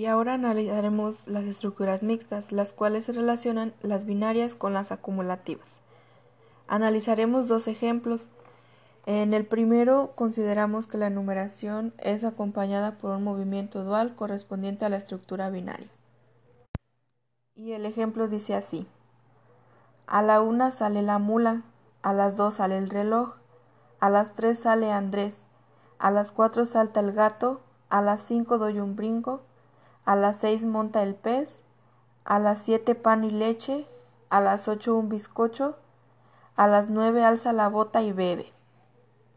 Y ahora analizaremos las estructuras mixtas, las cuales se relacionan las binarias con las acumulativas. Analizaremos dos ejemplos. En el primero consideramos que la numeración es acompañada por un movimiento dual correspondiente a la estructura binaria. Y el ejemplo dice así. A la una sale la mula, a las dos sale el reloj, a las tres sale Andrés, a las cuatro salta el gato, a las cinco doy un brinco, a las seis monta el pez, a las siete pan y leche, a las ocho un bizcocho, a las nueve alza la bota y bebe.